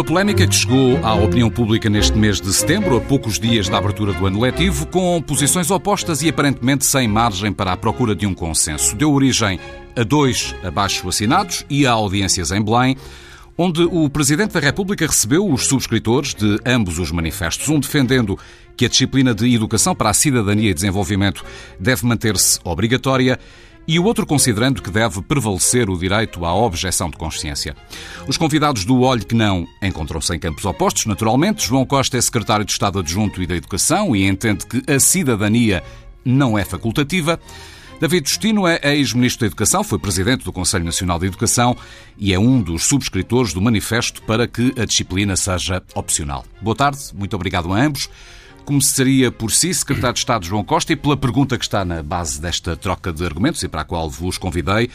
Uma polémica que chegou à opinião pública neste mês de setembro, a poucos dias da abertura do ano letivo, com posições opostas e aparentemente sem margem para a procura de um consenso. Deu origem a dois abaixo assinados e a audiências em Belém, onde o Presidente da República recebeu os subscritores de ambos os manifestos, um defendendo que a disciplina de educação para a cidadania e desenvolvimento deve manter-se obrigatória e o outro considerando que deve prevalecer o direito à objeção de consciência. Os convidados do Olho que Não encontram-se em campos opostos, naturalmente. João Costa é secretário de Estado Adjunto e da Educação e entende que a cidadania não é facultativa. David Justino é ex-ministro da Educação, foi presidente do Conselho Nacional de Educação e é um dos subscritores do manifesto para que a disciplina seja opcional. Boa tarde, muito obrigado a ambos. Começaria por si, Secretário de Estado João Costa, e pela pergunta que está na base desta troca de argumentos e para a qual vos convidei.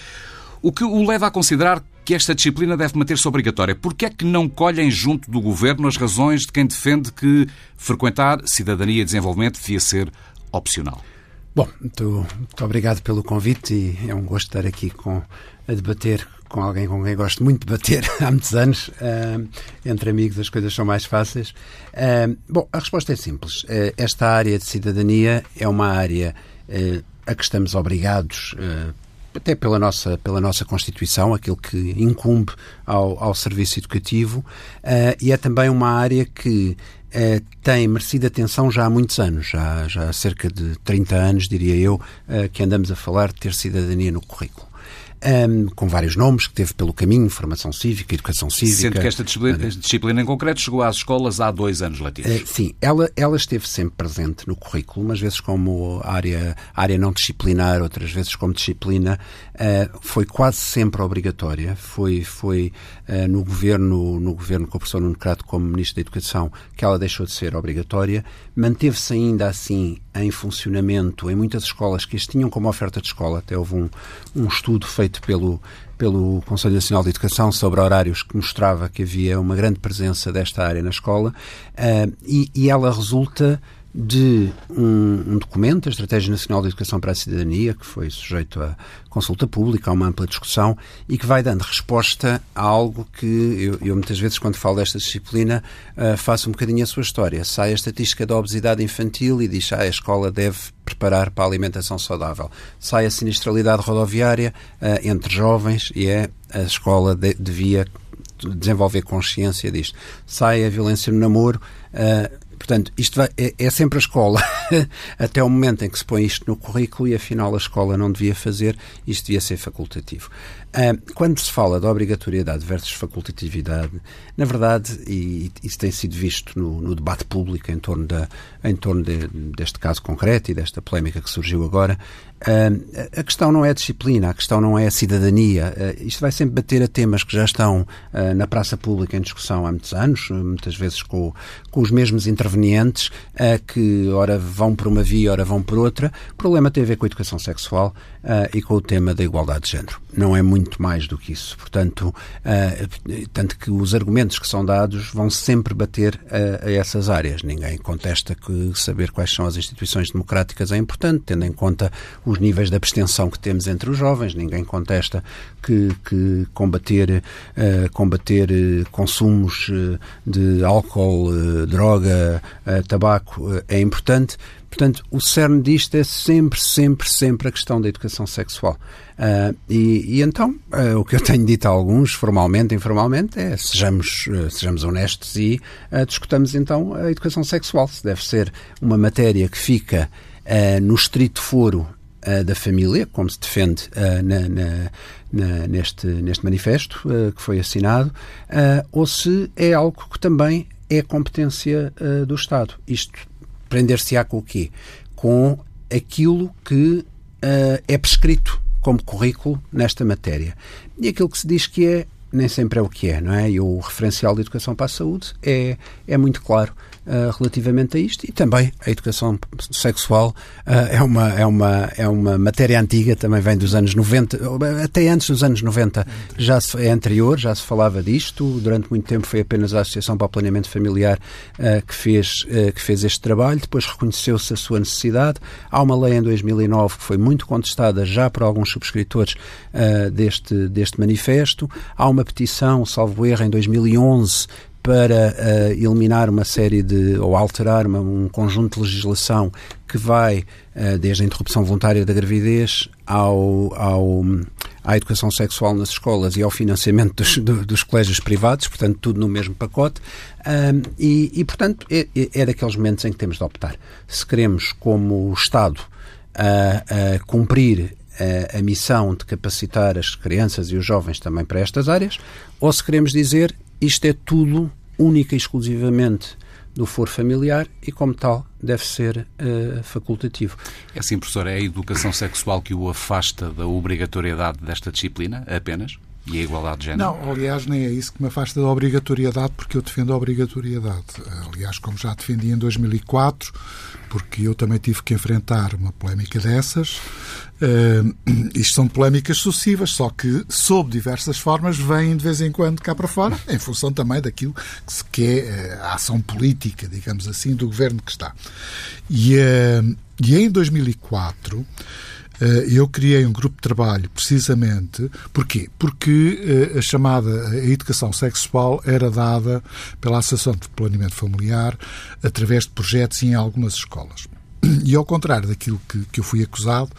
O que o leva a considerar que esta disciplina deve manter-se obrigatória? Por que é que não colhem junto do Governo as razões de quem defende que frequentar cidadania e desenvolvimento devia ser opcional? Bom, muito, muito obrigado pelo convite e é um gosto estar aqui com, a debater com alguém com quem gosto muito de bater há muitos anos. Uh, entre amigos as coisas são mais fáceis. Uh, bom, a resposta é simples. Uh, esta área de cidadania é uma área a que estamos obrigados até pela nossa, pela nossa Constituição, aquilo que incumbe ao, ao serviço educativo, e é também uma área que uh, tem merecido atenção já há muitos anos, já, já há cerca de 30 anos, diria eu, uh, que andamos a falar de ter cidadania no currículo um, com vários nomes que teve pelo caminho, formação cívica, educação cívica. Sendo que esta disciplina, disciplina em concreto chegou às escolas há dois anos letivos. Uh, sim, ela, ela esteve sempre presente no currículo, umas vezes como área, área não disciplinar, outras vezes como disciplina, uh, foi quase sempre obrigatória. Foi, foi uh, no governo, no governo com o professor Nuno Crato como Ministro da Educação que ela deixou de ser obrigatória. Manteve-se ainda assim em funcionamento em muitas escolas que as tinham como oferta de escola. Até houve um, um estudo feito pelo, pelo Conselho Nacional de Educação sobre horários que mostrava que havia uma grande presença desta área na escola uh, e, e ela resulta de um, um, documento, a Estratégia Nacional de Educação para a Cidadania, que foi sujeito a consulta pública, a uma ampla discussão e que vai dando resposta a algo que eu, eu muitas vezes, quando falo desta disciplina, uh, faço um bocadinho a sua história. Sai a estatística da obesidade infantil e diz ah, a escola deve preparar para a alimentação saudável. Sai a sinistralidade rodoviária uh, entre jovens e é a escola de, devia desenvolver consciência disto. Sai a violência no namoro. Uh, Portanto, isto vai, é, é, sempre a escola, até o momento em que se põe isto no currículo e afinal a escola não devia fazer, isto devia ser facultativo. Quando se fala de obrigatoriedade versus facultatividade, na verdade, e isso tem sido visto no, no debate público em torno, da, em torno de, deste caso concreto e desta polémica que surgiu agora, a questão não é a disciplina, a questão não é a cidadania. Uh, isto vai sempre bater a temas que já estão uh, na praça pública em discussão há muitos anos, muitas vezes com, com os mesmos intervenientes, uh, que ora vão por uma via, ora vão por outra. O problema tem a ver com a educação sexual e com o tema da igualdade de género. Não é muito mais do que isso. Portanto, tanto que os argumentos que são dados vão sempre bater a, a essas áreas. Ninguém contesta que saber quais são as instituições democráticas é importante, tendo em conta os níveis de abstenção que temos entre os jovens. Ninguém contesta que, que combater, uh, combater uh, consumos uh, de álcool, droga, tabaco é importante. Portanto, o cerne disto é sempre, sempre, sempre a questão da educação sexual. Uh, e, e, então, uh, o que eu tenho dito a alguns, formalmente, informalmente, é sejamos, uh, sejamos honestos e discutamos então a educação sexual. Se deve ser uma matéria que fica no estrito foro uh, da família, como se defende uh, na, na, na, neste, neste manifesto uh, que foi assinado, ou se é algo que também é competência do Estado. Isto prender-se-á com o quê? Com aquilo que é prescrito como currículo nesta matéria. E aquilo que se diz que é nem sempre é o que é, não é? E o referencial de educação para a saúde é, é muito claro uh, relativamente a isto. E também a educação sexual uh, é, uma, é, uma, é uma matéria antiga, também vem dos anos 90, até antes dos anos 90 já se, é anterior, já se falava disto, durante muito tempo foi apenas a Associação para o Planeamento Familiar uh, que, fez, que fez este trabalho, depois reconheceu-se a sua necessidade, há uma lei em 2009 que foi muito contestada já por alguns subscritores deste, deste manifesto, há uma petição, salvo erro, em 2011 para uh, eliminar uma série de, ou alterar uma, um conjunto de legislação que vai uh, desde a interrupção voluntária da gravidez ao, ao, à educação sexual nas escolas e ao financiamento dos, do, dos colégios privados, portanto, tudo no mesmo pacote. Uh, e, e, portanto, é, é, é, daqueles momentos em que temos de optar. Se queremos, como Estado, cumprir a, missão de capacitar as crianças e os jovens também para estas áreas, ou se queremos dizer isto é tudo única e exclusivamente do foro familiar e, como tal, deve ser uh, facultativo. É assim, professor, é a educação sexual que o afasta da obrigatoriedade desta disciplina apenas? E a igualdade de género? Não, aliás, nem é isso que me afasta da obrigatoriedade, porque eu defendo a obrigatoriedade. Aliás, como já defendi em 2004, porque eu também tive que enfrentar uma polémica dessas. Uh, isto são polémicas sucessivas, só que, sob diversas formas, vêm de vez em quando cá para fora, em função também daquilo que se quer, uh, a ação política, digamos assim, do governo que está. E, uh, e em 2004 eh, eu criei um grupo de trabalho precisamente. Porquê? Porque eh, a chamada a educação sexual era dada pela Associação de Planeamento Familiar através de projetos em algumas escolas. E ao contrário daquilo que, que eu fui acusado,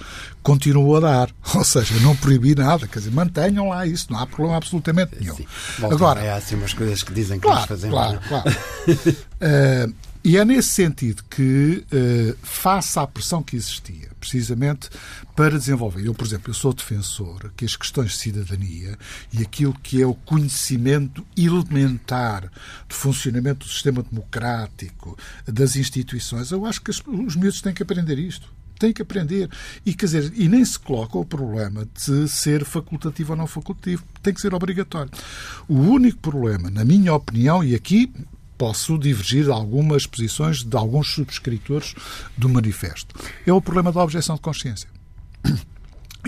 continuo a dar. Ou seja, não proibi nada. Quer dizer, mantenham lá isso, não há problema absolutamente nenhum. Sim. Agora, é assim umas coisas que dizem que claro, nós fazemos. Claro, claro. uh, E é nesse sentido que, uh, face à pressão que existia, precisamente para desenvolver, eu, por exemplo, eu sou defensor que as questões de cidadania e aquilo que é o conhecimento elementar de funcionamento do sistema democrático, das instituições, eu acho que os miúdos têm que aprender isto tem que aprender. E, quer dizer, e nem se coloca o problema de ser facultativo ou não facultativo. Tem que ser obrigatório. O único problema, na minha opinião, e aqui posso divergir de algumas posições de alguns subscritores do manifesto. É o problema da objeção de consciência.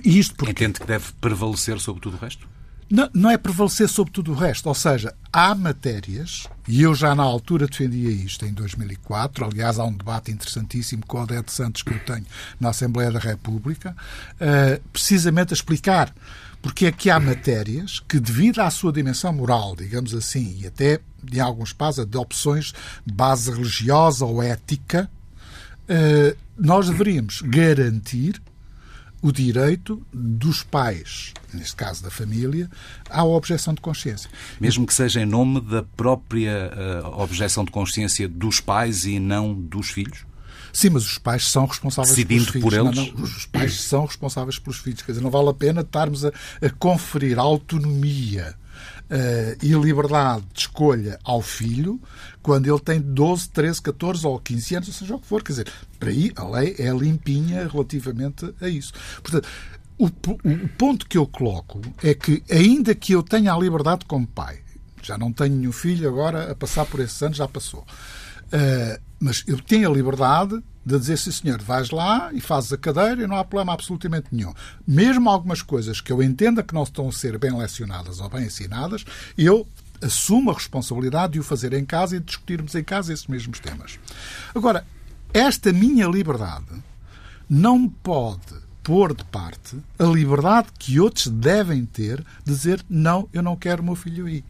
E isto porque... Entende que deve prevalecer sobre tudo o resto? Não, não, é prevalecer sobre tudo o resto. Ou seja, há matérias, e eu já na altura defendia isto em 2004, aliás, há um debate interessantíssimo com o Odete Santos que eu tenho na Assembleia da República, uh, precisamente a explicar porque é que há matérias que, devido à sua dimensão moral, digamos assim, e até, em alguns casos, de opções de base religiosa ou ética, eh, nós deveríamos garantir o direito dos pais, neste caso da família, à objeção de consciência. Mesmo que seja em nome da própria uh, objeção de consciência dos pais e não dos filhos? Sim, mas os pais são responsáveis Decidindo pelos filhos. Por eles? Não, não, os pais são responsáveis pelos filhos. Quer dizer, não vale a pena estarmos a, a conferir autonomia e liberdade de escolha ao filho quando ele tem 12, 13, 14 ou 15 anos, ou seja o que for. Quer dizer, para aí a lei é limpinha relativamente a isso. Portanto, o, o ponto que eu coloco é que, ainda que eu tenha a liberdade como pai, já não tenho nenhum filho agora a passar por esses anos, já passou. Uh, mas eu tenho a liberdade de dizer, sim senhor, vais lá e fazes a cadeira e não há problema absolutamente nenhum. Mesmo algumas coisas que eu entenda que não estão a ser bem lecionadas ou bem ensinadas, eu assumo a responsabilidade de o fazer em casa e de discutirmos em casa esses mesmos temas. Agora, esta minha liberdade não pode pôr de parte a liberdade que outros devem ter de dizer não, eu não quero o meu filho aí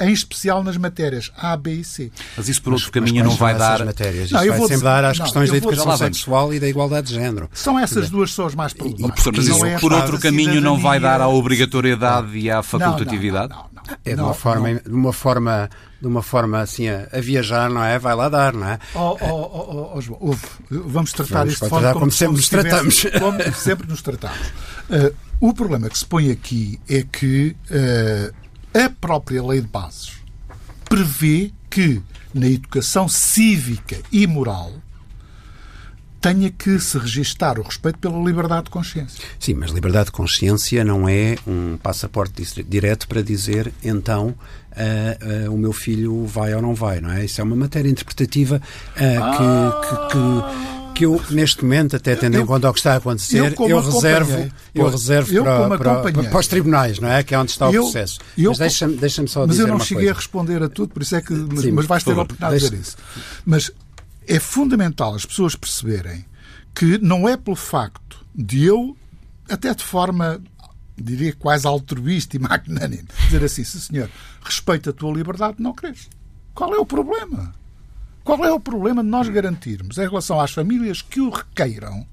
em especial nas matérias A, B e C. Mas isso por outro caminho não vai dar. Matérias? Isso não, vai sempre dar às não, questões da educação sexual e da igualdade de género. São essas duas só as mais problemáticas. E, mas isso é por outro caminho não vai dar à obrigatoriedade e à facultatividade? Não, não, é de uma forma, de uma forma, de uma forma assim a, a, viajar, não é? Vai lá dar, não é? Oh, oh, oh, João, vamos tratar vamos isto de forma como, como sempre nos tratamos. Como sempre nos tratamos. Uh, o problema que se põe aqui é que uh, a própria lei de bases prevê que na educação cívica e moral tenha que se registar o respeito pela liberdade de consciência. Sim, mas liberdade de consciência não é um passaporte direto para dizer então uh, uh, o meu filho vai ou não vai, não é? Isso é uma matéria interpretativa uh, ah. que, que, que eu, neste momento, até tendo eu, em conta o que está a acontecer, eu, eu reservo, eu reservo eu para, para, para, os tribunais, não é? Que é onde está o processo. mas deixa-me deixa só mas dizer Mas eu não cheguei coisa. a responder a tudo, por isso é que. Mas, Sim, mas vais ter a oportunidade de dizer isso. Mas é fundamental as pessoas perceberem que não é pelo facto de eu, até de forma, diria quase altruísta e magnânime, dizer assim, se senhor, respeita a tua liberdade, não queres. Qual é o problema? Qual é o problema de nós garantirmos, em relação às famílias que o requeiram,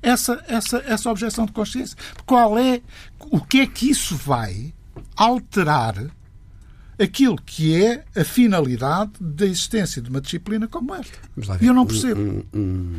essa, essa, essa objeção de consciência? Qual é, o que é que isso vai alterar aquilo que é a finalidade da existência de uma disciplina como esta? E eu não percebo. Um, um, um,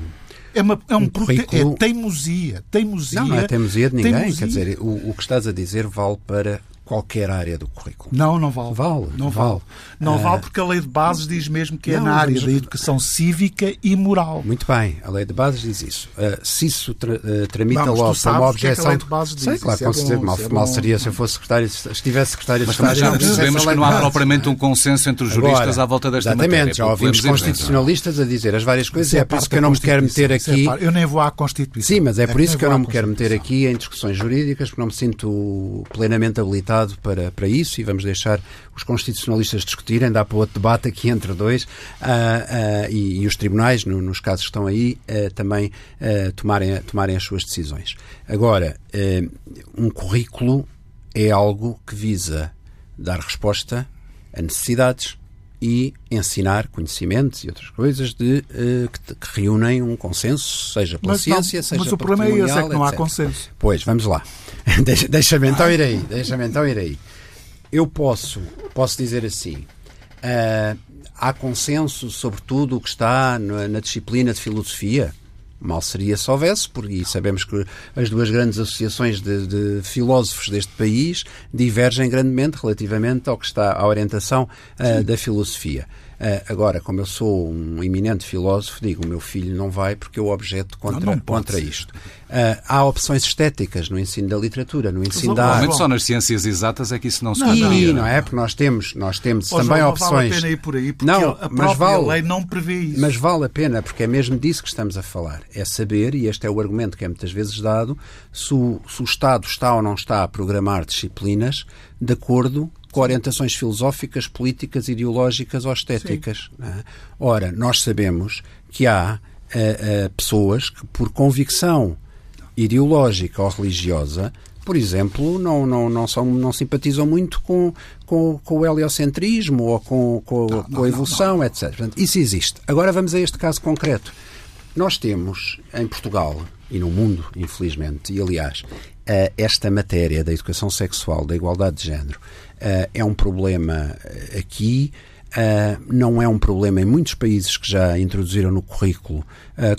é, uma, é um, um currículo... é teimosia, teimosia. Não, não é teimosia de ninguém. Teimosia. Quer dizer, o, o que estás a dizer vale para qualquer área do currículo. Não, não vale. Vale. Não vale. vale. Não uh, vale porque a lei de bases diz mesmo que é na área da educação cívica e moral. Muito bem, a lei de bases diz isso. Uh, se isso tra uh, tramita Vamos, logo para uma objeção. Que é a lei de bases diz. Sei, claro, com é certeza. Mal, é mal seria se eu fosse secretário, se estivesse secretário de Estado. Mas já percebemos que não há propriamente um consenso entre os juristas Agora, à volta desta exatamente, matéria. Exatamente, já ouvimos constitucionalistas a dizer as várias coisas e é por isso que eu não me quero meter aqui. Eu nem vou à Constituição. Sim, mas é por isso que eu não me quero meter aqui em discussões jurídicas, porque não me sinto plenamente habilitado para, para isso e vamos deixar os constitucionalistas discutirem, dá para outro debate aqui entre dois uh, uh, e, e, os tribunais, no, nos casos que estão aí, uh, também tomarem, tomarem as suas decisões. Agora, um currículo é algo que visa dar resposta a necessidades e ensinar conhecimentos e outras coisas de, uh, que, que, reúnem um consenso, seja pela mas ciência, não, seja Mas o problema é esse, é que não etc. há consenso. Pois, vamos lá. Deixa-me então ir aí. Deixa-me então ir aí eu posso, posso dizer assim, uh, há consenso sobre tudo o que está na, na, disciplina de filosofia? Mal seria se houvesse, porque sabemos que as duas grandes associações de, de, filósofos deste país divergem grandemente relativamente ao que está à orientação uh, da filosofia. Uh, agora, como eu sou um eminente filósofo, digo, o meu filho não vai porque eu objeto contra, não, não contra isto. Uh, há opções estéticas no ensino da literatura, no ensino da arte. só nas ciências exatas é que isso não se não, não, não é? Porque nós temos, nós temos também João, opções... Não vale a pena ir por aí, porque não, a própria vale, lei não prevê isso. Mas vale a pena, porque é mesmo disso que estamos a falar. É saber, e este é o argumento que é muitas vezes dado, se o, se o Estado está ou não está a programar disciplinas de acordo com orientações filosóficas, políticas, ideológicas ou estéticas. É? Ora, nós sabemos que há uh, uh, pessoas que, por convicção ideológica ou religiosa, por exemplo, não, não, não, são, não simpatizam muito com, com, com o heliocentrismo ou com, com, não, com a evolução, etc. Portanto, isso existe. Agora vamos a este caso concreto. Nós temos em Portugal e no mundo, infelizmente, e aliás, eh, esta matéria da educação sexual, da igualdade de género, eh, é um problema eh, aqui. não é um problema em muitos países que já introduziram no currículo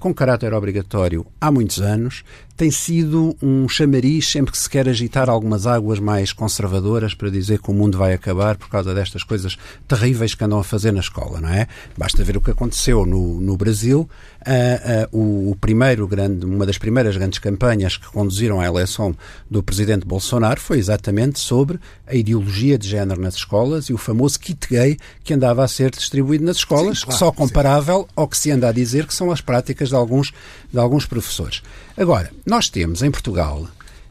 com caráter obrigatório há muitos anos tem sido um chamariz sempre que se quer agitar algumas águas mais conservadoras para dizer que o mundo vai acabar por causa destas coisas terríveis que andam a fazer na escola, não é? Basta ver o que aconteceu no, no Brasil. Uh, uh, o, o, primeiro grande, uma das primeiras grandes campanhas que conduziram à eleição do presidente Bolsonaro foi exatamente sobre a ideologia de género nas escolas e o famoso kit gay que andava a ser distribuído nas escolas, sim, claro, só comparável sim. ao que se anda a dizer que são as práticas de alguns, de alguns professores. Agora, nós temos em Portugal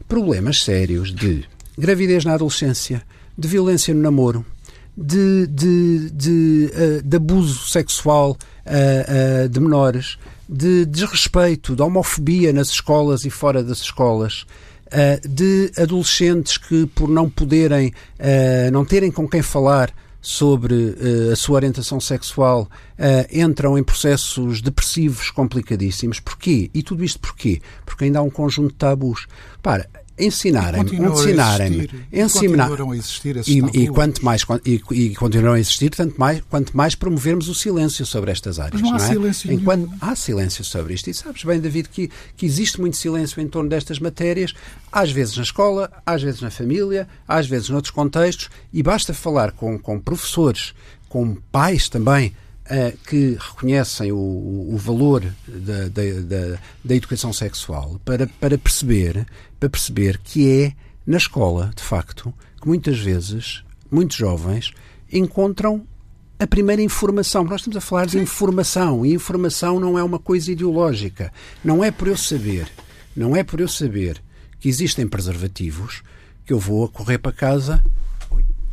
problemas sérios de gravidez na adolescência, de violência no namoro, de, de, de, uh, de abuso sexual uh, uh, de menores, de desrespeito, de homofobia nas escolas e fora das escolas, de adolescentes que, por não poderem, não terem com quem falar, sobre uh, a sua orientação sexual uh, entram em processos depressivos complicadíssimos. Porquê? E tudo isto porquê? Porque ainda há um conjunto de tabus. Para, ensinarem-me, ensinarem-me, ensinar a existir e, e, quanto mais e, e continuarão a existir, tanto mais quanto mais promovermos o silêncio sobre estas áreas. Mas não há não é? silêncio Enquanto nenhum. há silêncio sobre isto e sabes bem, David, que que existe muito silêncio em torno destas matérias, às vezes na escola, às vezes na família, às vezes noutros contextos e basta falar com com professores, com pais também uh, que reconhecem o, o valor da, da, da, da, educação sexual para, para, perceber, para perceber que é na escola, de facto, que muitas vezes muitos jovens encontram a primeira informação. Nós estamos a falar de informação e informação não é uma coisa ideológica. Não é por eu saber, não é por eu saber que existem preservativos que eu vou a correr para casa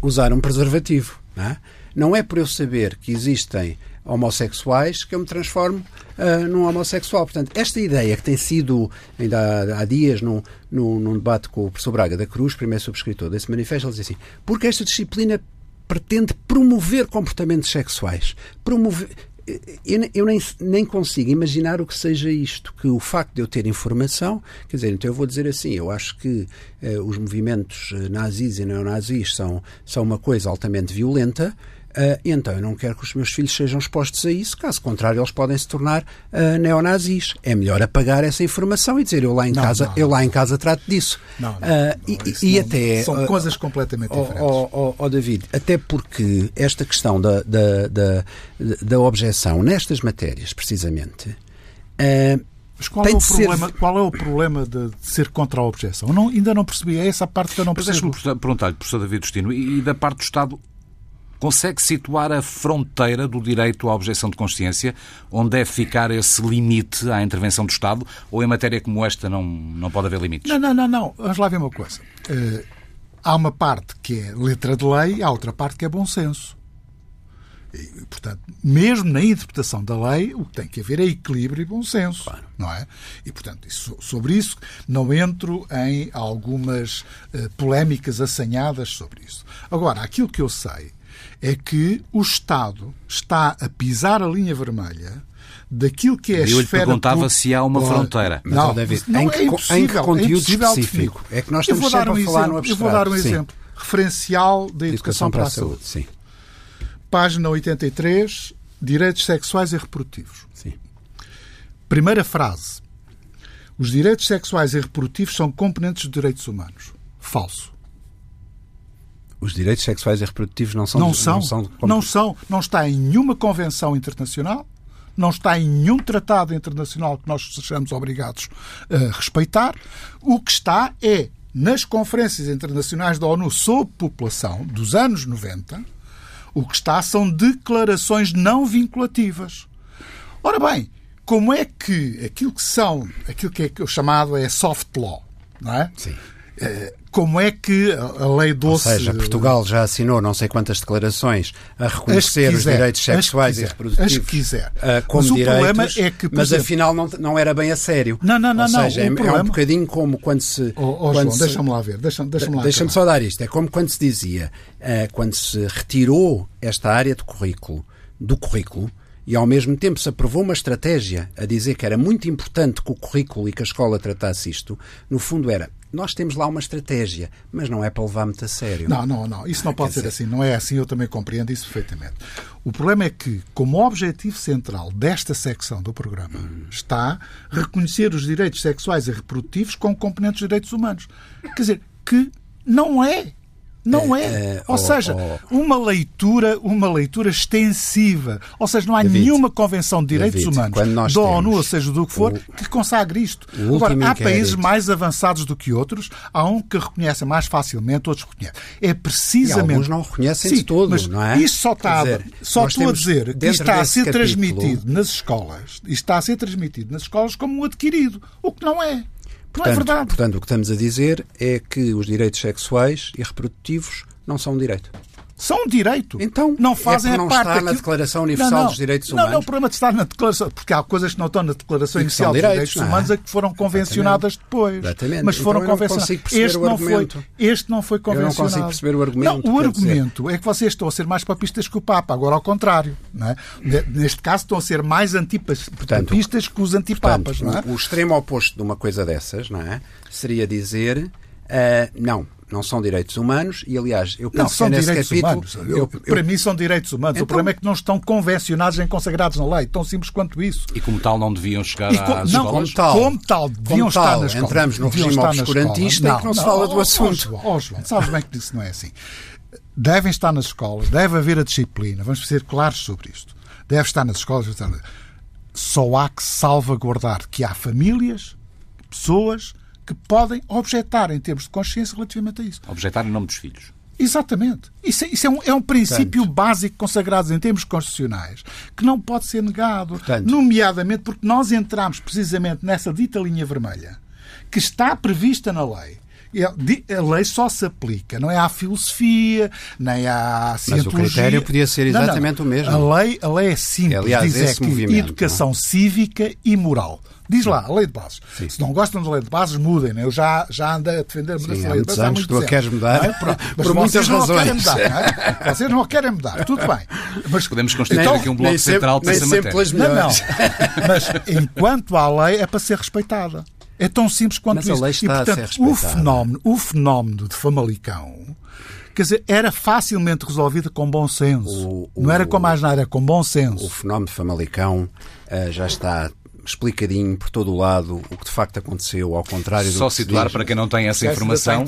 usar um preservativo. Não é, não é por eu saber que existem homossexuais que eu me transformo uh, num homossexual. Portanto, esta ideia que tem sido, ainda há, há dias, num, num, num, debate com o professor Braga da Cruz, primeiro subscritor desse manifesto, ele diz assim: porque esta disciplina pretende promover comportamentos sexuais. Promover. Eu, eu nem, nem, consigo imaginar o que seja isto, que o facto de eu ter informação, quer dizer, então eu vou dizer assim, eu acho que eh, os movimentos eh, nazis e neonazis são, são uma coisa altamente violenta, Uh, então eu não quero que os meus filhos sejam expostos a isso, caso contrário, eles podem se tornar uh, neonazis. É melhor apagar essa informação e dizer eu lá em, não, casa, não, eu lá em casa trato disso. Não, não, uh, e, e até. São coisas completamente oh, diferentes. Ó oh, oh, oh, David, até porque esta questão da, da, da, da objeção nestas matérias, precisamente. Mas qual, é o, problema, ser... qual é o problema de, ser contra a objeção? não, ainda não percebi, é essa parte que eu não percebo. Mas deixe-me perguntar-lhe, professor David Destino, e da parte do Estado, Consegue situar a fronteira do direito à objeção de consciência, onde deve ficar esse limite à intervenção do Estado, ou em matéria como esta não, não pode haver limites? Não, não, não, não. Vamos lá ver uma coisa. Uh, há uma parte que é letra de lei, há outra parte que é bom senso. E, portanto, mesmo na interpretação da lei, o que tem que haver é equilíbrio e bom senso. Claro. Não é? E, portanto, isso, sobre isso não entro em algumas uh, polémicas assanhadas sobre isso. Agora, aquilo que eu sei é que o Estado está a pisar a linha vermelha daquilo que é a eu esfera... Eu lhe perguntava se há uma fronteira. Mas, não, David, não em, que, é impossível, em que conteúdo é específico? É que nós estamos sempre um a falar exemplo, no abstrato. Eu vou dar um exemplo. Referencial da educação, educação para, para, a saúde. saúde. Sim. Página 83, direitos sexuais e reprodutivos. Sim. Primeira frase. Os direitos sexuais e reprodutivos são componentes dos direitos humanos. Falso. Os direitos sexuais e reprodutivos não são... Não são. Não são, não, são. não está em nenhuma convenção internacional, não está em nenhum tratado internacional que nós sejamos obrigados a respeitar. O que está é nas conferências internacionais da ONU sobre população dos anos 90, o que está são declarações não vinculativas. Ora bem, como é que aquilo que são, aquilo que é chamado é soft law, não é? Sim. Eh, como é que a lei doce... Ou seja, Portugal já assinou não sei quantas declarações a reconhecer quiser, os direitos sexuais quiser, e reprodutivos as que quiser. Uh, como mas direitos, o problema é que, mas exemplo, afinal não, não era bem a sério. Não, não, não. Ou seja, não, é, problema... é, um bocadinho como quando se... Oh, oh João, deixa-me lá ver. Deixa-me deixa deixa só dar isto. É como quando se dizia, uh, quando se retirou esta área do currículo, do currículo, e ao mesmo tempo se aprovou uma estratégia a dizer que era muito importante que o currículo e que a escola tratasse isto, no fundo era nós temos lá uma estratégia, mas não é para levar muito a sério. Não, não, não. Isso não ah, pode ser dizer... assim. Não é assim. Eu também compreendo isso perfeitamente. O problema é que, como objetivo central desta secção do programa, hum. está reconhecer os direitos sexuais e reprodutivos como componentes dos direitos humanos. Quer dizer, que não é não é. é. é ou seja, uma leitura, uma leitura extensiva. Ou seja, não há David, nenhuma convenção de direitos David, humanos da ONU, ou seja, do que for, o, que consagre isto. Agora, há países mais avançados do que outros, há um que reconhecem mais facilmente, outros reconhecem. É precisamente. E alguns não reconhecem Sim, de todo, mas não é? Isto só está, dizer, só estou a dizer que está a ser capítulo... transmitido nas escolas, isto está a ser transmitido nas escolas como um adquirido, o que não é. Portanto, não é verdade. Portanto, o que estamos a dizer é que os direitos sexuais e reprodutivos não são um direito. São um direito. Então, não fazem é não parte está na Declaração Universal não, não, dos Direitos Humanos. Não, não, o problema de estar na Declaração, porque há coisas que não estão na Declaração Inicial dos Direitos, é? Humanos é? que foram convencionadas Exatamente. depois. Exatamente. Mas foram então, convencionadas. Este não, foi, este não foi convencionado. Eu não consigo perceber o argumento. Não, o argumento é que vocês estão a ser mais papistas que o Papa, agora ao contrário. Não é? Neste caso, estão a ser mais antipapistas que os antipapas. Portanto, não é? O extremo oposto de uma coisa dessas não é? seria dizer uh, não, não são direitos humanos e, aliás, eu penso não, são que nesse direitos capítulo... Humanos. Eu, eu, para mim são direitos humanos. Então, o problema é que não estão convencionados nem consagrados na lei. Tão simples quanto isso. E como tal não deviam chegar e com, às não, escolas? Como tal, como tal deviam como estar tal, na escola. Entramos no regime obscurantista e que não, se fala do assunto. Ó oh, João, sabes bem que isso não é assim. Devem estar nas escolas, deve haver a disciplina, vamos ser claros sobre isto. deve estar nas escolas. Só há que salvaguardar que há famílias, pessoas que podem objetar em termos de consciência relativamente a isso. Objetar em nome dos filhos. Exatamente. Isso, é, isso é, um, é um princípio Portanto, básico consagrado em termos constitucionais que não pode ser negado, Portanto, nomeadamente porque nós entramos precisamente nessa dita linha vermelha que está prevista na lei a lei só se aplica, não é à filosofia, nem à cientologia. Mas o critério podia ser exatamente não, não. o mesmo. A lei, a lei é simples, Aliás, diz é que movimento, educação não? cívica e moral. Diz lá, a lei de bases. Sim. Se não gostam da lei de bases, mudem. Né? Eu já, já andei a defender a mudança da lei de bases. Há anos que tu a queres mudar, é? mas por muitas razões. Não mudar, não é? Vocês não a querem mudar, tudo bem. Mas podemos constituir então, aqui um bloco central para essa matéria. Não, não. Mas enquanto há lei, é para ser respeitada. É tão simples quanto Mas isso. A lei está e, portanto, a ser o fenómeno, o fenómeno de Famalicão quer dizer, era facilmente resolvido com bom senso. O, o, não era com mais nada, era com bom senso. O fenómeno de Famalicão uh, já está explicadinho por todo o lado o que de facto aconteceu, ao contrário Só do que situar para quem não tem essa informação.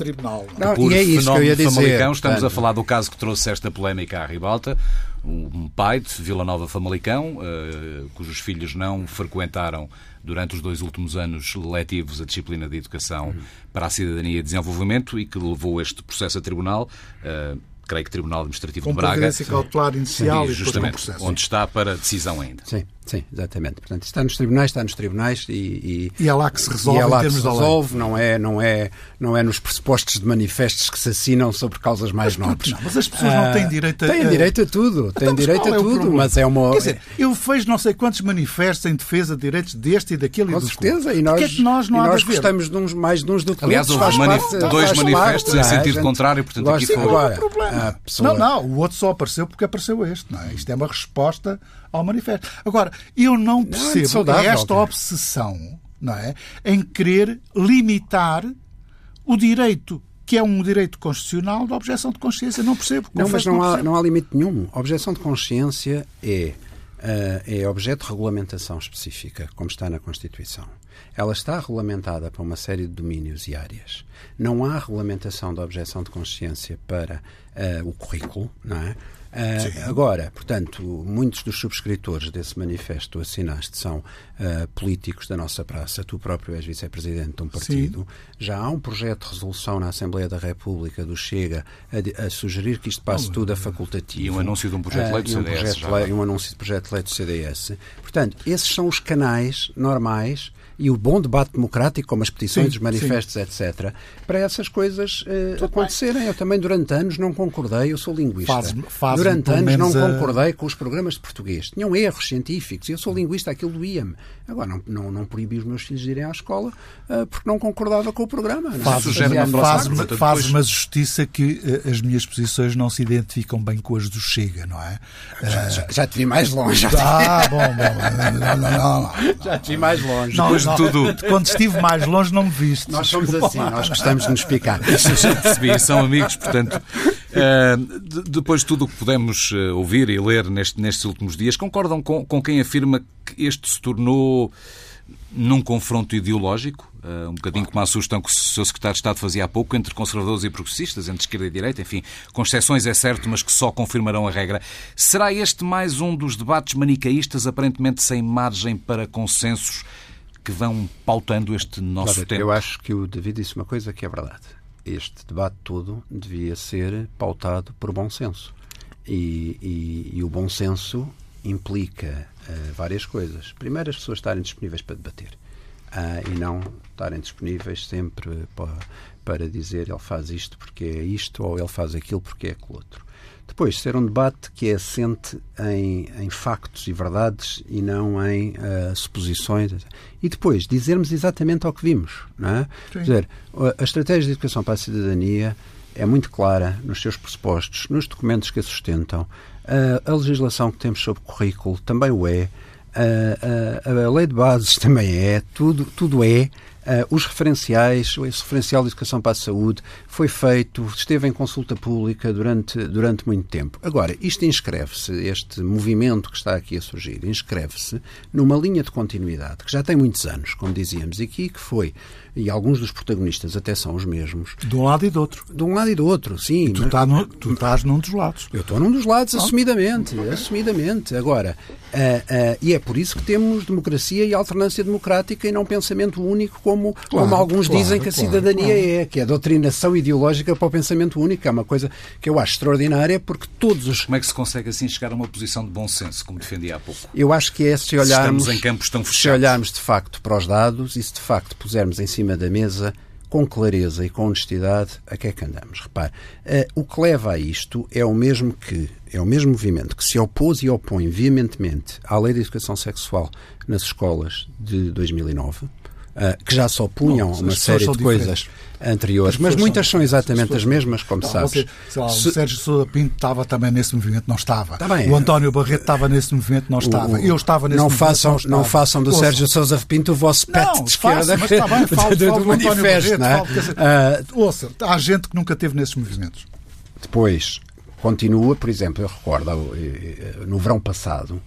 Não, por e é isso que eu ia dizer. Famalicão, estamos a falar do caso que trouxe esta polémica à ribalta. Um pai de Vila Nova Famalicão, uh, cujos filhos não frequentaram durante os dois últimos anos letivos a disciplina de educação uhum. para a cidadania e desenvolvimento e que levou este processo a tribunal. Uh, creio que Tribunal Administrativo Com de Braga. Com cautelar inicial sim, e justamente, processo. onde está para decisão ainda. Sim. Sim, exatamente. Portanto, está nos tribunais, está nos tribunais e, e, e é lá que se resolve e é lá que se resolve, não é, não, é, não é nos pressupostos de manifestos que se assinam sobre causas mais mas, nobres. Não, mas as pessoas não têm ah, direito a... Têm direito a tudo, têm então, direito a é tudo, mas é uma... Quer dizer, eu vejo não sei quantos manifestos em defesa de direitos deste e daquele Com e do certeza, e nós, é que nós não e nós gostamos de uns, mais de uns do que Aliás, houve parte, dois manifestos parte, em sentido contrário, portanto aqui foi... Agora, Não, não, o outro só apareceu porque apareceu este, não é? Isto é uma resposta ao manifesto. Agora, eu não percebo não, saudável, esta obsessão não é, em querer limitar o direito que é um direito constitucional da objeção de consciência. Não percebo. Não, mas não, há, não há limite nenhum. A objeção de consciência é, uh, é objeto de regulamentação específica, como está na Constituição. Ela está regulamentada para uma série de domínios e áreas. Não há regulamentação da objeção de consciência para uh, o currículo, não é? Uh, agora, portanto, muitos dos subscritores desse manifesto tu assinaste são uh, políticos da nossa praça. Tu próprio és vice-presidente de um partido. Sim. Já há um projeto de resolução na Assembleia da República do Chega a, a sugerir que isto passe oh, tudo a facultativo. E um anúncio de um projeto de lei do CDS. Uh, um, projeto lei, um anúncio de projeto de lei do CDS. Portanto, esses são os canais normais e o bom debate democrático, como as petições, sim, os manifestos, sim. etc., para essas coisas uh, acontecerem. Bem. Eu também, durante anos, não concordei, eu sou linguista. Faz, faz durante anos, não a... concordei com os programas de português. Tinham erros científicos, eu sou linguista, aquilo doía-me. Agora, não, não, não proibi os meus filhos de irem à escola uh, porque não concordava com o programa. É? Faz, faz, faz, uma justiça que uh, as minhas posições não se identificam bem com as do Chega, não é? Já, já, já te vi mais longe. Ah, bom, bom. Não, não, não, já te vi mais longe. Depois de tudo. Quando estive mais longe, não me viste. Nós somos assim, nós gostamos de nos picar. Já percebi, são amigos, portanto. Uh, depois de tudo o que pudemos ouvir e ler neste, nestes últimos dias, concordam com, com quem afirma que este se tornou num confronto ideológico, uh, um bocadinho como a sugestão que o seu secretário de Estado fazia há pouco, entre conservadores e progressistas, entre esquerda e direita, enfim, com exceções é certo, mas que só confirmarão a regra. Será este mais um dos debates manicaístas, aparentemente sem margem para consensos, que vão pautando este nosso claro, tempo? Eu acho que o David disse uma coisa que é verdade. Este debate todo devia ser pautado por bom senso. E, e, e o bom senso implica uh, várias coisas. Primeiro, as pessoas estarem disponíveis para debater uh, e não estarem disponíveis sempre para, para dizer ele faz isto porque é isto ou ele faz aquilo porque é aquilo outro. Depois, ser um debate que é assente em, em factos e verdades e não em uh, suposições. E depois, dizermos exatamente ao que vimos. Não é? Quer dizer, a estratégia de educação para a cidadania é muito clara nos seus pressupostos, nos documentos que a sustentam. A, a legislação que temos sobre currículo também o é. A, a, a, lei de bases também é. Tudo, tudo é. Uh, os referenciais, esse referencial de educação para a saúde foi feito, esteve em consulta pública durante, durante muito tempo. Agora, isto inscreve-se, este movimento que está aqui a surgir, inscreve-se numa linha de continuidade que já tem muitos anos, como dizíamos aqui, que foi e alguns dos protagonistas até são os mesmos. De um lado e do outro. De um lado e do outro, sim. E tu, tá no, tu estás num dos lados. Eu estou num dos lados, assumidamente. Assumidamente. Agora, uh, uh, e é por isso que temos democracia e alternância democrática e não pensamento único, como, claro, como alguns claro, dizem que a claro, cidadania é, que é a doutrinação ideológica para o pensamento único. É uma coisa que eu acho extraordinária, porque todos os. Como é que se consegue assim chegar a uma posição de bom senso, como defendia há pouco? Eu acho que é se olharmos. Se estamos em campos tão fechados. Se olharmos de facto para os dados e se de facto pusermos em cima da mesa com clareza e com honestidade a que é que andamos. Repare, uh, o que leva a isto é o mesmo que é o mesmo movimento que se opôs e opõe veementemente à lei de educação sexual nas escolas de 2009, uh, eh, que já se opunham a uma série de coisas anteriores, mas muitas são, são exatamente as, as mesmas, como não, sabes. Você, lá, Se... O Sérgio Sousa Pinto estava também nesse movimento, não estava. Tá o António Barreto estava nesse movimento, não estava. O, Eu estava nesse não movimento. Façam, não, não façam do Ouça. Sérgio Sousa Pinto o vosso pet não, de esquerda. Faço, mas está bem, falo, do, manifesto. Não é? falo, uh, ouça, há gente que nunca teve nesses movimentos. Depois, continua, por exemplo, eu recordo no verão passado,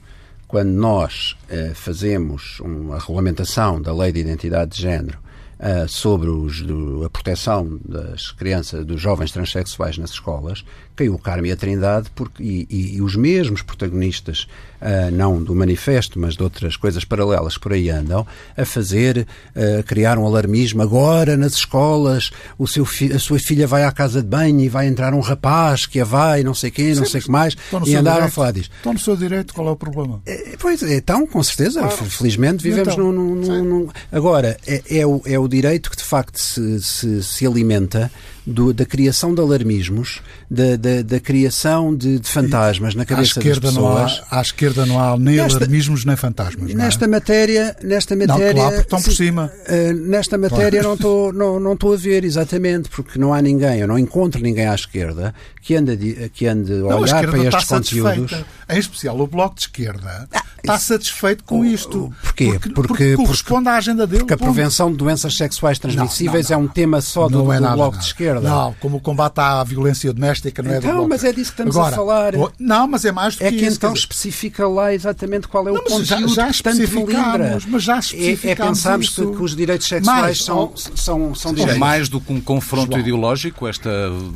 quando nós uh, fazemos uma regulamentação da lei de identidade de género uh, sobre os, do, a proteção das crianças, dos jovens transexuais nas escolas, caiu o Carme e a Trindade porque, e, e, e os mesmos protagonistas, uh, não do manifesto, mas de outras coisas paralelas que por aí andam, a fazer, uh, a criar um alarmismo. Agora, nas escolas, o seu a sua filha vai à casa de banho e vai entrar um rapaz que a vai, não sei quem, não sei o que mais, e andaram direito. a falar disso. Estão no seu direito, qual é o problema? É, pois, então, com certeza, claro. felizmente vivemos então, num, num, num, Agora, é, é, o, é o direito que de facto se, se, se alimenta do, da criação de alarmismos, da, da, da criação de, de, fantasmas na cabeça das pessoas. Há, à esquerda não há nem nesta, alarmismos nem fantasmas. Nesta é? matéria, nesta matéria, não, claro, estão por cima. Nesta matéria claro. não estou não, não a ver exatamente porque não há ninguém, eu não encontro ninguém à esquerda que ande que ande a olhar para estes conteúdos. Em especial o bloco de esquerda ah, está satisfeito com isto. Porquê? Porque, porque, porque corresponde porque, à agenda dele. Porque a prevenção de doenças sexuais transmissíveis não, não, não. é um tema só do, é do bloco de esquerda. Não, como o combate à violência doméstica não é então, do bloco. mas é disso que estamos Agora, a falar. Não, mas é mais do é que, que isso. então especifica lá exatamente qual é o conteúdo já, já que tanto me Mas já é, é pensarmos que, que, os direitos sexuais mais, são, são, são direitos. Mais do que um confronto João. ideológico, esta,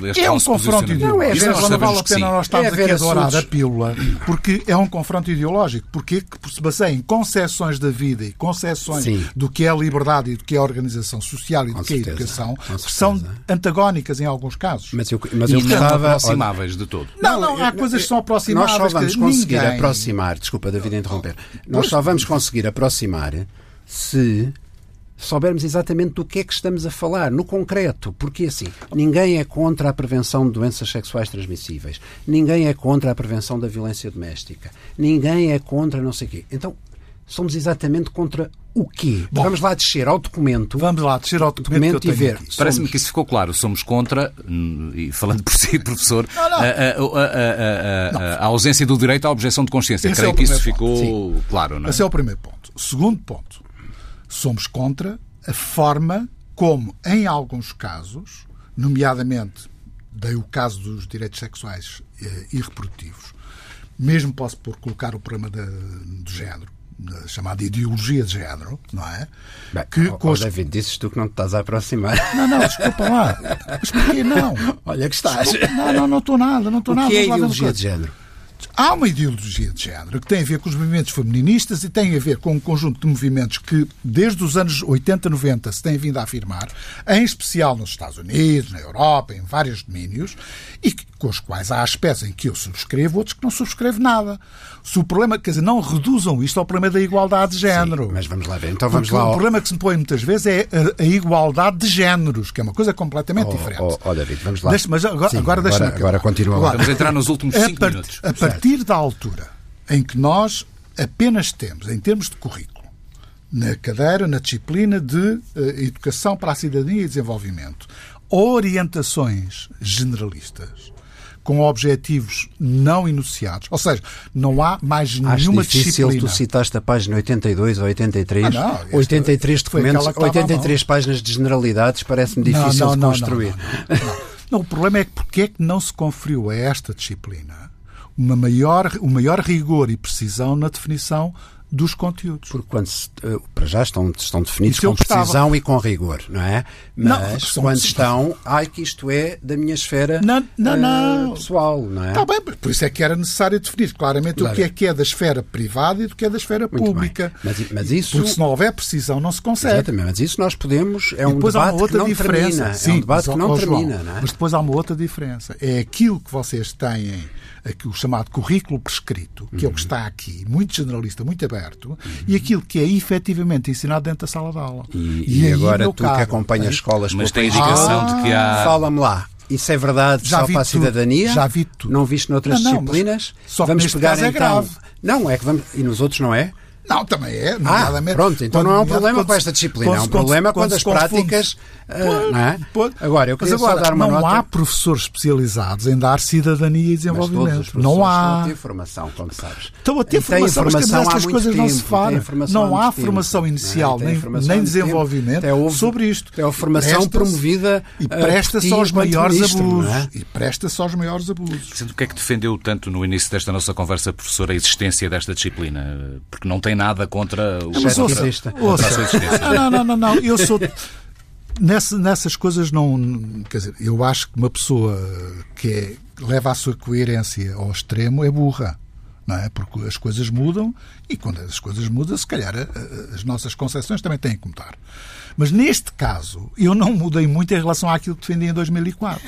este É um confronto ideológico. Não, é ver, não vale a pena nós estarmos é aqui a adorar a pílula, porque é um confronto ideológico. Porque se baseia em concepções da vida e concepções Sim. do que é a liberdade e do que é a organização social e do que é a educação, que são antagónicas em alguns casos. Mas eu, mas eu gostava... aproximáveis de todo. Não, não, há coisas que são aproximáveis. Nós só vamos conseguir ninguém... aproximar, desculpa David interromper, nós só vamos conseguir aproximar se soubermos exatamente do que é que estamos a falar, no concreto, porque assim, ninguém é contra a prevenção de doenças sexuais transmissíveis, ninguém é contra a prevenção da violência doméstica, ninguém é contra não sei o quê. Então, somos exatamente contra o quê? Bom, vamos lá descer ao documento. Vamos lá descer ao documento, documento e ver. Parece-me que isso ficou claro. Somos contra, hum, e falando por si, professor, não, não. A, a, a, a, ausência do direito à objeção de consciência. Esse Creio é que isso ficou Sim. claro. Não é? Esse é o primeiro ponto. Segundo ponto, somos contra a forma como, em alguns casos, nomeadamente, dei o caso dos direitos sexuais eh, e reprodutivos, mesmo posso por colocar o problema do género, chamada ideologia de género, não é? Bem, que oh, oh, David, dizes tu que não te estás a aproximar. Não, não, desculpa lá. Mas porquê não? Olha que estás. Desculpa, não, não, não estou nada, não estou nada. O que é ideologia de género? Há uma ideologia de género que tem a ver com os movimentos feministas e tem a ver com um conjunto de movimentos que, desde os anos 80, 90, se têm vindo a afirmar, em especial nos Estados Unidos, na Europa, em vários domínios, e que, com os quais há aspectos em que eu subscrevo, outros que não subscrevo nada. Se o problema, quer dizer, não reduzam isto ao problema da igualdade de género. Sim, mas vamos lá ver. Então vamos Porque lá. Ao... O problema que se põe muitas vezes é a, a, igualdade de géneros, que é uma coisa completamente oh, diferente. Oh, oh, David, vamos lá. Deixa, mas agora, Sim, agora deixa-me Agora, agora continua lá. Vamos entrar nos últimos cinco part, minutos. A partir certo. da altura em que nós apenas temos, em termos de currículo, na cadeira, na disciplina de uh, Educação para a Cidadania e Desenvolvimento, orientações generalistas com objetivos não enunciados. Ou seja, não há mais nenhuma Acho difícil, disciplina. tu citaste a página 82 ou 83. Ah, não, 83 documentos, 83 páginas de generalidades, parece-me difícil não, não, de construir. Não, o problema é que porque é que não se conferiu a esta disciplina uma maior, um maior rigor e precisão na definição dos conteúdos. Porque quando se, uh, para já estão, estão definidos com precisão e com rigor, não é? Mas não, quando estão, ai que isto é da minha esfera não, não, não. Uh, pessoal, não é? Está bem, por isso é que era necessário definir claramente claro. o que é que é da esfera privada e do que é da esfera Muito pública. Mas, mas, isso... Porque se não houver precisão não se consegue. Exatamente, mas isso nós podemos, é um debate que não diferença. termina. Sim, é um debate mas, que não termina, João, não é? Mas depois há uma outra diferença. É aquilo que vocês têm aqui, o chamado currículo prescrito, que uhum. é o que uhum. está aqui, muito generalista, muito aberto, uhum. e aquilo que é efetivamente ensinado dentro da sala de aula. E, e, e agora tu caso, que acompanhas escolas... Mas tem indicação ah, de que há... Fala-me lá. Isso é verdade já só para a cidadania? Já vi tudo. Não viste noutras não, não, disciplinas? Só vamos pegar é então. Grave. Não, é que vamos. E nos outros não é? Não, também é. Ah, pronto, então não é um problema com esta disciplina, é um problema quando, as práticas. Não é? Pode. Agora, eu queria agora, só dar uma não nota. há professores especializados em dar cidadania e desenvolvimento. não há. Estão a ter formação, como sabes. Estão a ter formação, mas estas coisas tempo, não se falam. Não há formação inicial, nem, nem desenvolvimento houve, sobre isto. É a formação promovida e presta-se aos maiores abusos. É? E presta-se aos maiores abusos. O que é que defendeu tanto no início desta nossa conversa, professor, a existência desta disciplina? Porque não tem nada contra o mas ouça, ouça. Não, não, não, não. Eu sou. Nessa, nessas coisas não. Quer dizer, eu acho que uma pessoa que é, leva a sua coerência ao extremo é burra. Não é? Porque as coisas mudam e quando as coisas mudam, se calhar as nossas concepções também têm que mudar. Mas neste caso, eu não mudei muito em relação àquilo que defendi em 2004.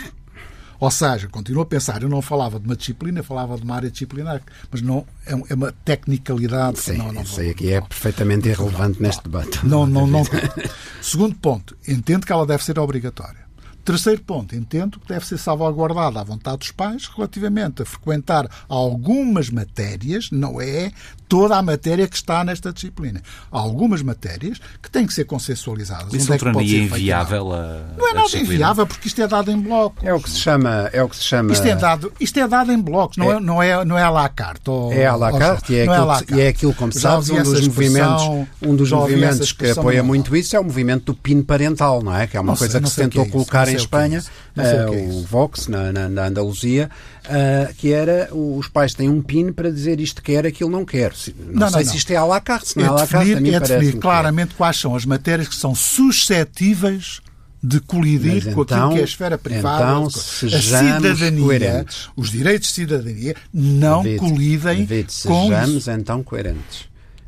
Ou seja, continuo a pensar, eu não falava de uma disciplina, falava de uma área disciplinar, mas não é, é uma tecnicalidade. Sim, não, não isso aí aqui é perfeitamente irrelevante neste debate. Não, não, não. Segundo ponto, entendo que ela deve ser obrigatória. Terceiro ponto, entendo que deve ser salvaguardada a vontade dos pais relativamente a frequentar algumas matérias, não é toda a matéria que está nesta disciplina. Há algumas matérias que têm que ser consensualizadas. Isso não é tornaria inviável a, Não é nada inviável, porque isto é dado em blocos. É o que se chama... É o que se chama... Isto, é dado, isto é dado em blocos, não é, é não é, não é à la carte. Ou, é à la carte e é, aquilo, é que, e é aquilo, como sabes, um dos movimentos, um dos movimentos que apoia muito isso é o movimento do PIN parental, não é? Que é uma não coisa sei, que se tentou é colocar em Espanha, uh, o Vox, na, na, na Andaluzia, uh, que era os pais têm um PIN para dizer isto quer, aquilo não quer. Não, não sei não, se isto é à la carte, se não é, é à la carte, definir, é definir claramente é. quais são as matérias que são suscetíveis de colidir com aquilo que é a esfera privada, então, a cidadania, coerentes. os direitos de cidadania não David, colidem David, com sejamos então coerentes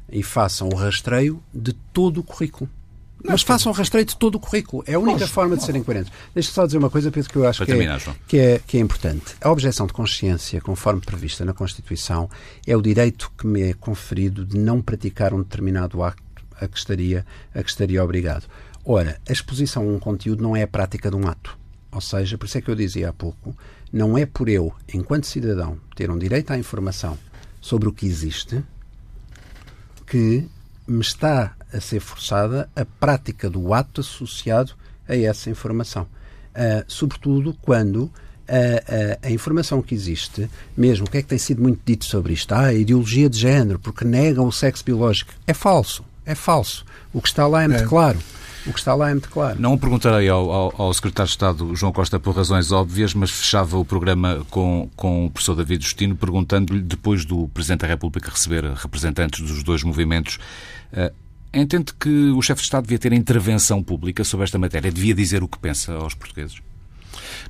e façam o rastreio de todo o currículo. Mas façam rastreio de todo o currículo. É a única forma de serem coerentes. Deixa só dizer uma coisa, penso que eu acho que, é, que, é, que é importante. A objeção de consciência, conforme prevista na Constituição, é o direito que me é conferido de não praticar um determinado acto a que estaria, a que estaria obrigado. Ora, a exposição a um conteúdo não é a prática de um ato. Ou seja, por isso é que eu dizia há pouco, não é por eu, enquanto cidadão, ter um direito à informação sobre o que existe, que me está a ser forçada a prática do ato associado a essa informação. Uh, sobretudo quando a, a, a, informação que existe, mesmo o que é que tem sido muito dito sobre isto, ah, a ideologia de género, porque negam o sexo biológico, é falso, é falso. O que está lá é muito é. claro. O que está lá é muito claro. Não perguntarei ao, ao, ao, Secretário de Estado João Costa por razões óbvias, mas fechava o programa com, com o professor David Justino perguntando-lhe, depois do Presidente da República receber representantes dos dois movimentos, uh, entende que o chefe de Estado devia ter intervenção pública sobre esta matéria? Devia dizer o que pensa aos portugueses?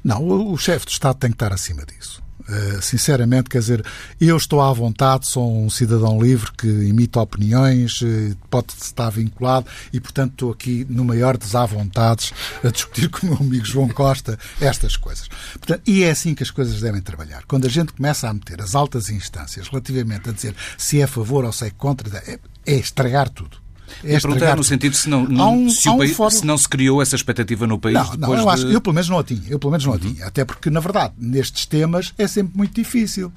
Não, o chefe de Estado tem que estar acima disso. Uh, sinceramente, quer dizer, eu estou à vontade, sou um cidadão livre que imita opiniões, uh, pode estar vinculado e, portanto, estou aqui no maior dos à vontades a discutir com o meu amigo João Costa estas coisas. Portanto, e é assim que as coisas devem trabalhar. Quando a gente começa a meter as altas instâncias relativamente a dizer se é a favor ou se é contra, é, é estragar tudo. É a pergunta no sentido se não, um, se, um país, fórum... se não se criou essa expectativa no país não, depois não, eu, acho, de... eu pelo menos não a tinha. Eu pelo menos não uhum. a tinha. Até porque, na verdade, nestes temas é sempre muito difícil.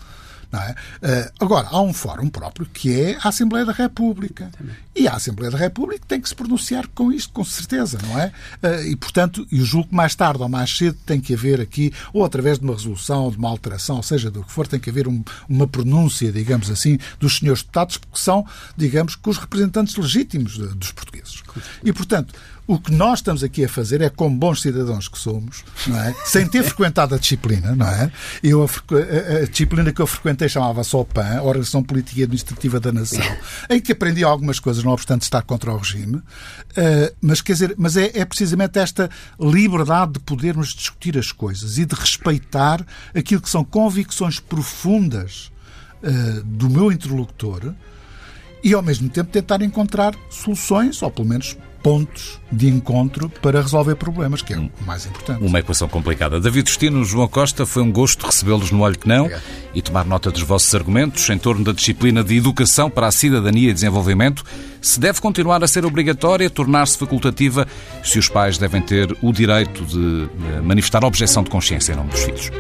É? Uh, agora, há um fórum próprio que é a Assembleia da República. Também. E a Assembleia da República tem que se pronunciar com isto, com certeza, não é? Uh, e, portanto, eu julgo que mais tarde ou mais cedo tem que haver aqui, ou através de uma resolução, de uma alteração, ou seja, do que for, tem que haver um, uma pronúncia, digamos assim, dos senhores deputados, porque são, digamos, que os representantes legítimos de, dos portugueses. E, portanto, O que nós estamos aqui a fazer é, como bons cidadãos que somos, é? sem ter frequentado a disciplina, não é? Eu, a, a, disciplina que eu frequentei chamava-se OPAN, Organização Política e Administrativa da Nação, em que aprendi algumas coisas, não obstante estar contra o regime, uh, mas, quer dizer, mas é, é precisamente esta liberdade de podermos discutir as coisas e de respeitar aquilo que são convicções profundas uh, do meu interlocutor e, ao mesmo tempo, tentar encontrar soluções, ou pelo menos pontos de encontro para resolver problemas, que é o mais importante. Uma equação complicada. David Destino, João Costa, foi um gosto recebê-los no Olho que Não Obrigado. e tomar nota dos vossos argumentos em torno da disciplina de educação para a cidadania e desenvolvimento. Se deve continuar a ser obrigatória, tornar-se facultativa, se os pais devem ter o direito de manifestar objeção de consciência em nome dos filhos.